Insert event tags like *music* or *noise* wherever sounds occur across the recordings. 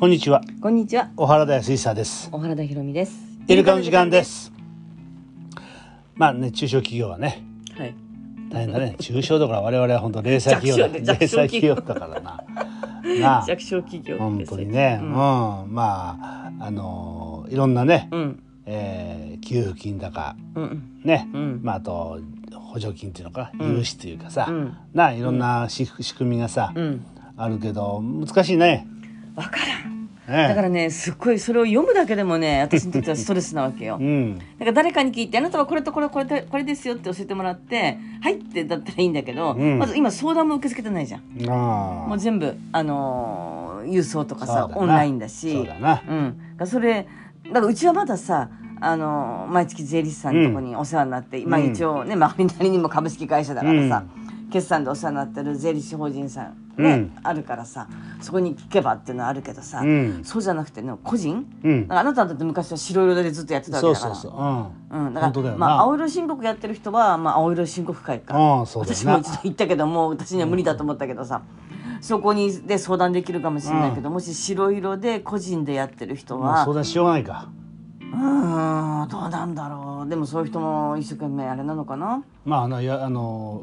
こんにちは。こんにちは。小原田康久です。小原田博美です。イルカの時間で。す。まあね、中小企業はね、はい。大変だね。中小だから我々は本当零細企業だ。零細企業だからな。*laughs* なあ、弱小企業本当にね。う、うんん。まああのいろんなね、うん。えー給付金だかうん。ね、うんまああと補助金っていうのか、うん融資というかさ、うんなあいろんなし仕組みがさ、うん。あるけど難しいね。わからん。ねだからね、すっごいそれを読むだけでもね、私にとってはストレスなわけよう。ん。だから誰かに聞いて、あなたはこれとこれこれとこれですよって教えてもらって、はいってだったらいいんだけど、うんまず今相談も受け付けてないじゃん。ああ。もう全部、あのー郵送とかさ、オンラインだし。そうだな。うん、だからそれだからうちはまださあの毎月税理士さんのとこにお世話になって、まあうん一応ね周りなりにも株式会社だからさ、決算でお世話になってる税理士法人さんね、うんあるからさそこに聞けばっていうのはあるけどさ、うんそうじゃなくてね個人、うんあなただって昔は白色でずっとやってたわけだからそうそうそう。うん。うん、だから、まあ、青色申告やってる人は、まあ、青色申告会か。私も一度言ったけども、私には無理だと思ったけどさ。そこにで相談できるかもしれないけど、もし白色で個人でやってる人はまあ相、談しようがないか。うーん、どうなんだろう。でもそういう人も一生懸命あれなのかな。まああのやあの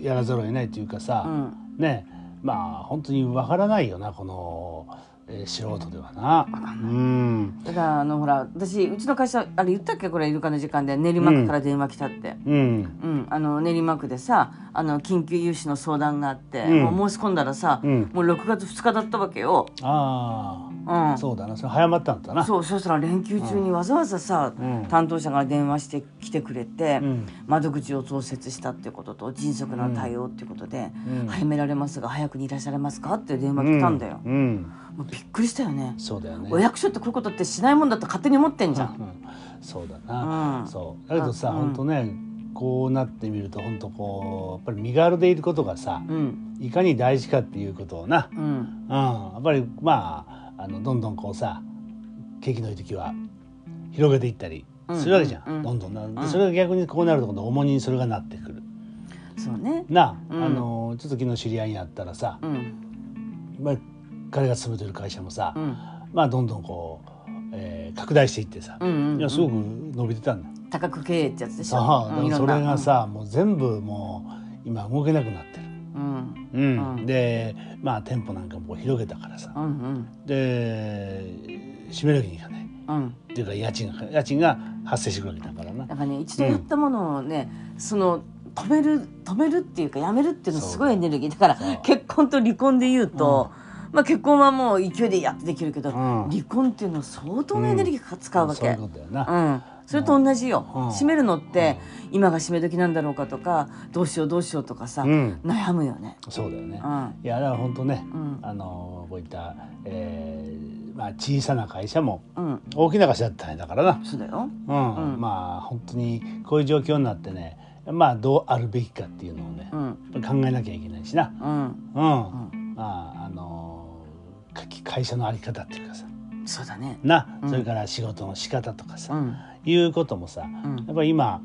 やらざるを得ないというかさ、うんねまあ本当にわからないよなこの、えー素人ではな。うん。だから、あの、ほら、私、うちの会社、あれ言ったっけこれ、イルカの時間で練馬区から電話来たって。うん。うん、あの練馬区でさあの緊急融資の相談があって、うん。もう申し込んだらさ、うん。もう6月2日だったわけよ。ああ、うん、そうだな。それ早まったんだな。そうそしたら連休中にわざわざさ、うん。担当者が電話してきてくれて、うん。窓口を増設したっていうことと迅速な対応っていうことで、うん。早められますが早くにいらっしゃれますか？って電話来たんだよ、うん、うんもうびっくりしたよね。そうだよね。お役所ってこういうことってしないもんだと勝手に思ってんじゃん、うんそうだな、うん。そう。だけどさ、あうん。本当ねこうなってみると本当こうやっぱり身軽でいることがさ、うん。いかに大事かっていうことをな、うん。うん、やっぱりまああのどんどんこうさ景気のいい時は広げていったりするわけじゃん、うん。うん。どんどんな、それが逆にこうなると今度重荷にそれがなってくる。そうね。な、うん。あのちょっと昨日知り合いに会ったらさ、うん。まあ、彼が勤めてる会社もさ、うん。まあどんどんこう、えー拡大していってさ、うんうんうん。いやすごく伸びてたんだ。多角経営ってやつでしょさあ、うそれがさ、もう全部もう今動けなくなってる。うん。うん。うん。でまあ店舗なんかも広げたからさ、うんうん。で閉めるわけにいかない。うん。っていうか家賃が家賃が発生してくるわけだからな。だからね一度やったものをね、その止める止めるっていうかやめるっていうのすごいエネルギー。だから結婚と離婚で言うと、まあ結婚はもう勢いでやってできるけど、うん。離婚っていうのは相当なエネルギーが使うわけ、それと同じよ、うん。閉めるのって、今が閉め時なんだろうかとかどうしようどうしようとかさ、うん。悩むよね。そうだよね、うん。いやだから本当ね、うん。あのこういった、えーまあ、小さな会社もうん、大きな会社だったんだからな、そうだよ。うん。うん。まあ本当にこういう状況になってねまあどうあるべきかっていうのをねう、ん、考えなきゃいけないしな、うん、うん。うん、まああのか会社の在り方っていうかさ。そうだね。な、うん。それから仕事の仕方とかさ、うん、いうこともさうん。やっぱり今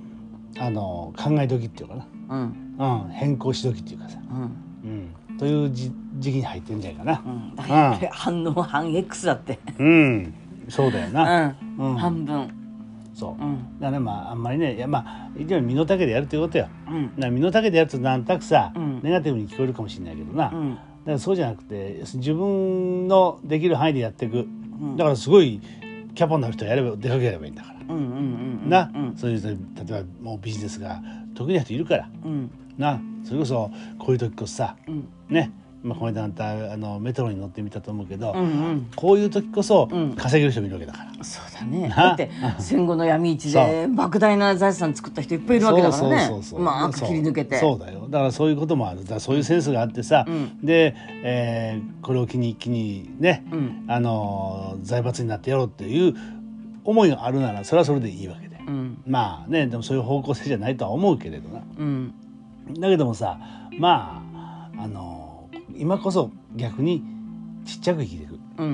あの考え時っていうかうん、な、うん、変更し時っていうかさ、うん。うん、というじ時期に入ってんじゃないかな。うん、反応反 X だって。うん、そうだような。ん、うん。半分。そう。うん、だねまああんまりねいやまあ一応身の丈でやるっていうことよ。うん、な身の丈でやるとなんとなくさ、うん。ネガティブに聞こえるかもしれないけどな、うん、らそうじゃなくて自分のできる範囲でやっていく、ん。だからすごいキャポになる人はやれば出かければいいんだから、うん、うん、うん、な、うん、そういう人例えばもうビジネスが得意な人いるから。うん、な。それこそこういう時こそさうん、ね、まあ、この間あんたあのメトロに乗ってみたと思うけど、うん、うん。こういう時こそうん。稼げる人もいるわけだから。そうだね。なだって戦後の闇市で莫大な財産作った人いっぱいいるわけだからね。そう。そうそうそう。うまく切り抜けて。そうだよ。だからそういうこともある。だそういうセンスがあってさ、うん。で、えーこれを機に一気にね、うん。あのー財閥になってやろうっていう思いがあるならそれはそれでいいわけで、うん、まあねでもそういう方向性じゃないとは思うけれどな。うん、だけどもさまああのー今こそ逆にちっちゃく生きていく。うん、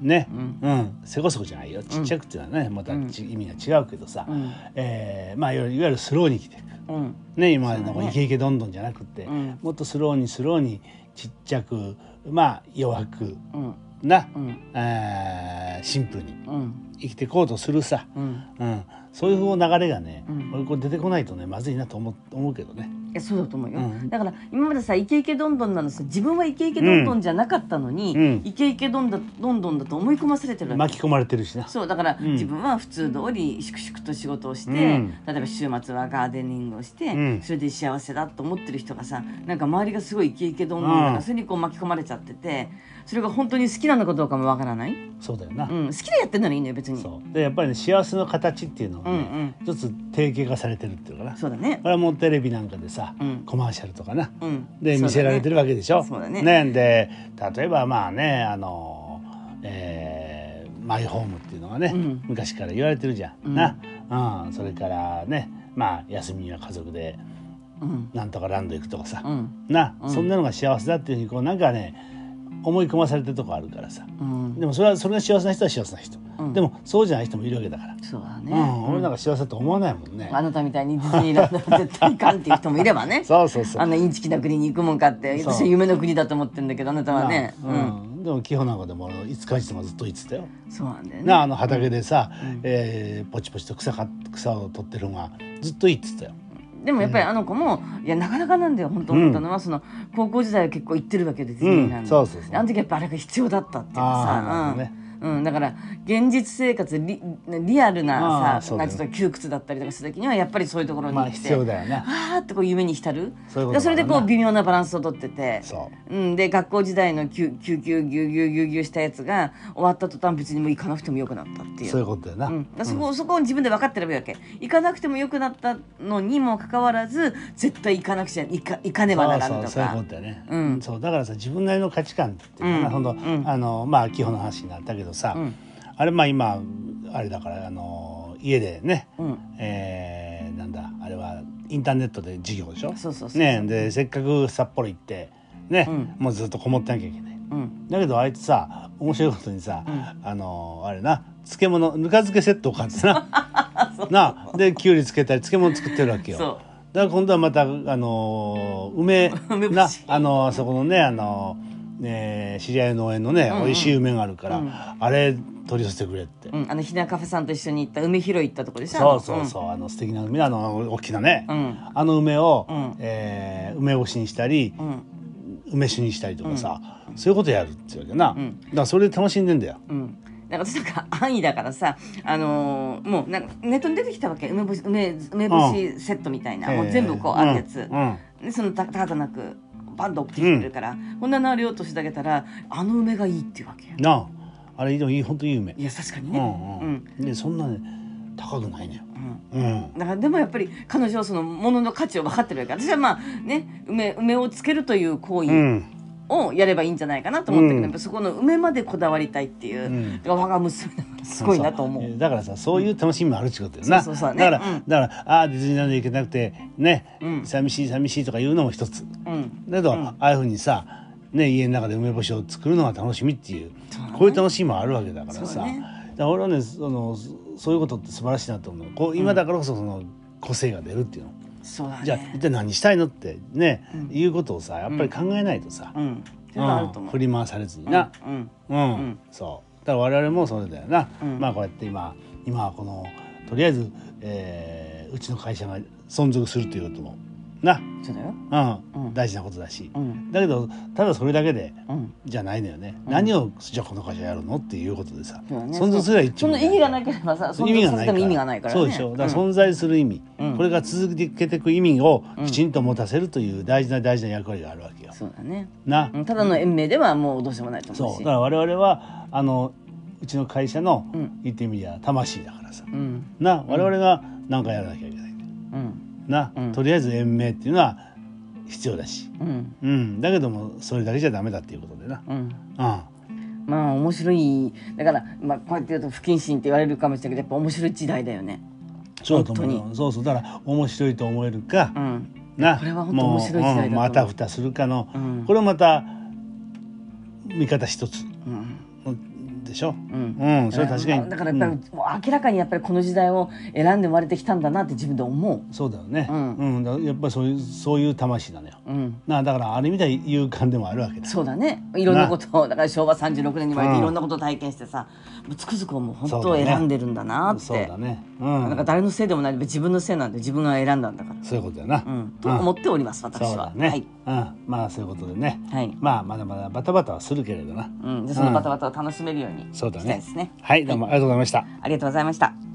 うん、ね、ううん。せこそこじゃないよ。ちっちゃくっていうのはね、またち意味が違うけどさ、うん、えーまあいわゆるスローに生きていく。うん、ね、今までのイケイケどんどんじゃなくて、うん。もっとスローにスローにちっちゃくまあ弱くうん、な、うん。えーシンプルにうん。生きていこうとするさ、うん。うん、そういう流れがね、うん。俺これ出てこないとねまずいなと思う思うけどね。いやそうだと思うよ、うん。だから今までさイケイケどんどんなのさ自分はイケイケどんどんじゃなかったのに、うん。イケイケどんだどんどんだと思い込まされてる巻き込まれてるしな。そうだから、うん。自分は普通通り粛々と仕事をして、うん。例えば週末はガーデニングをして、うん。それで幸せだと思ってる人がさなんか周りがすごいイケイケどんどんだから、うん。それにこう巻き込まれちゃっててそれが本当に好きなのかどうかもわからない、そうだよな。うん、好きでやってんならいいのよ別に。そう。でやっぱりね幸せの形っていうのがね、うんうん。一つ定型化されてるっていうのかな。そうだね。これはもうテレビなんかでさ、うん。コマーシャルとかな。うん。で見せられてるわけでしょ？そうだね。で例えばまあねあの、えーマイホームっていうのがね、うん。昔から言われてるじゃん。うん。な、うん、それからねまあ休みには家族でうん。なんとかランド行くとかさ、うん。な、うん。そんなのが幸せだっていうふうにこうなんかね思い込まされてるとこあるからさ。うんでもそれはそれが幸せな人は幸せな人、うんでもそうじゃない人もいるわけだから。そうだね、うん、俺なんか幸せだと思わないもんね。あなたみたいにディズニーランドは絶対いかんっていう人もいればね *laughs* そうそうそう。あんなインチキな国に行くもんかって私は夢の国だと思ってるんだけどあなたはね、うん、でも基本なんかでもいつかいつもずっと言ってたよ。そうなんだよねなああの畑でさ、うんえーポチポチと草か草を取ってるのがずっと言ってたよ。でもやっぱりあの子も、いやなかなかなんだよ本当思ったのは、その高校時代は結構行ってるわけでディズニーランド、うん。そうそうそう。あの時やっぱあれが必要だったっていうかさ、うん、だから現実生活リリアルあなさね。なんちょっと窮屈だったりとかする時にはやっぱりそういうところに行って、まあ必要だよね。あーってこう夢に浸る。そそれでこう微妙なバランスをとってて。そう。ん、で学校時代の救救急ぎゅうぎゅうぎゅうぎゅうしたやつが終わった途端別にもう行かなくてもよくなったってういう。そういうことだよな。うん、そこ、そこを自分で分かってればいいわけ。行かなくてもよくなったのにもかかわらず絶対行かなくちゃ行か行かねばならんとか。そういうことだよね、うん。そうだからさ自分なりの価値観っていうかな、うん。ほんとうん。あのまあ基本の話になったけどさ、うん。あれまあ今あれだからあの家でね、うん。えーなんだあれはインターネットで授業でしょ？そうそうそうねでせっかく札幌行ってね、うん。もうずっとこもってなきゃいけない。うん。だけどあいつさ面白いことにさ、うん。あのあれな漬物ぬか漬けセットを買ってな。*laughs* なできゅうりつけたり漬物作ってるわけよ。だから今度はまたあの梅なし。あの *laughs* あそこのねあの、ね、知り合いの農園のね、うんうん。美味しい梅があるから、うん。あれ取り寄せてくれって、うん、あのひなカフェさんと一緒に行った梅拾い行ったとこでしょ？そうそうそう、あの素敵な梅あの大きなね、うん。あの梅を、うん。えー梅干しにしたりうん。梅酒にしたりとかさ、そういうことやるってわけな、うん。だからそれで楽しんでんだよ。うん。だから私なんか安易だからさ、あのーもうなんかネットに出てきたわけ。梅干し梅梅干しセットみたいな、もう全部こうあるやつ、うん。でそのた高くなくバンと送ってきてくれるから、こんなのあるよとしてあげたらあの梅がいいっていうわけよなあ。あれでもいい本当いい梅いや確かにうね、ん。うん、でそんなね高くないね。うん。うん。だからでもやっぱり彼女はその物の価値を分かってるわけ私はまあね梅梅をつけるという行為うん。をやればいいんじゃないかなと思ったけど、うん。やっぱそこの梅までこだわりたいっていう、うん。我が娘だからすごいなと思う。だからさそういう楽しみもあるってことよな、そうそうそうね。だから、うん。だからああディズニーランド行けなくてね、うん。寂しい寂しいとか言うのも一つ。うん。だけど、うん。ああいうふうにさね家の中で梅干しを作るのが楽しみっていうね。こういう楽しみもあるわけだからさ、ね。だから俺はねそのそそういうことって素晴らしいなと思うこう今だからこそその個性が出るっていうの、そうだね。じゃあ一体何したいのってね、うん。いうことをさやっぱり考えないとさ、うん、う。う。ん。振り回されずにな、うん、うん。ん。そうだから我々もそれだよな、うん。まあこうやって今今はこのとりあえず、えーうちの会社が存続するということもな、そうだよ。うん。うん。大事なことだし、うん、だけどただそれだけでうん。じゃないのよね、うん。何をじゃあこの会社やるの？っていうことでさ、存続すれば一その意味がなければさ、存続させても意味がないからね。そうでしょ。だからうん存在する意味、うん。これが続けていく意味をきちんと持たせるという大事な大事な役割があるわけよ。そうだね。な、うん。ただの延命ではもうどうしようもないと思うし。そう。だから我々はあのうちの会社の、うん。言ってみりゃ魂だからさ。うん、な。我々が何かやらなきゃいけない。うん、な、うん。とりあえず延命っていうのは必要だし、うん、うん、だけどもそれだけじゃダメだっていうことでな、うん。うん、まあ面白い。だからまあこうやって言うと不謹慎って言われるかもしれないけどやっぱ面白い時代だよね。そうだと思うそうそう。だから面白いと思えるかう、ん。な。これは本当面白い時代だまたふたするかの、うん。これまた見方一つ。うん。ででしょ？うん。うんそれ確かに。だからやっぱり、うん。明らかにやっぱりこの時代を選んで生まれてきたんだなって自分で思う。そうだよね。ううん。ん、だからやっぱりそういうそういう魂なのようん。なだからある意味では勇敢でもあるわけだ。そうだね。いろんなことをだから昭和36年に生まれてうんいろんなことを体験してさもうつくづくもう本当選んでるんだなって。そうだね。うん。なんか誰のせいでもない。自分のせいなんで自分が選んだんだから、そういうことだな、うん、と思っております私は。そうだね、はい、うん、まあそういうことでね、はい。まあまだまだバタバタはするけれどな。うん、でそのバタバタを楽しめるようにそうだね。したいですね。はいどうもありがとうございました、ありがとうございました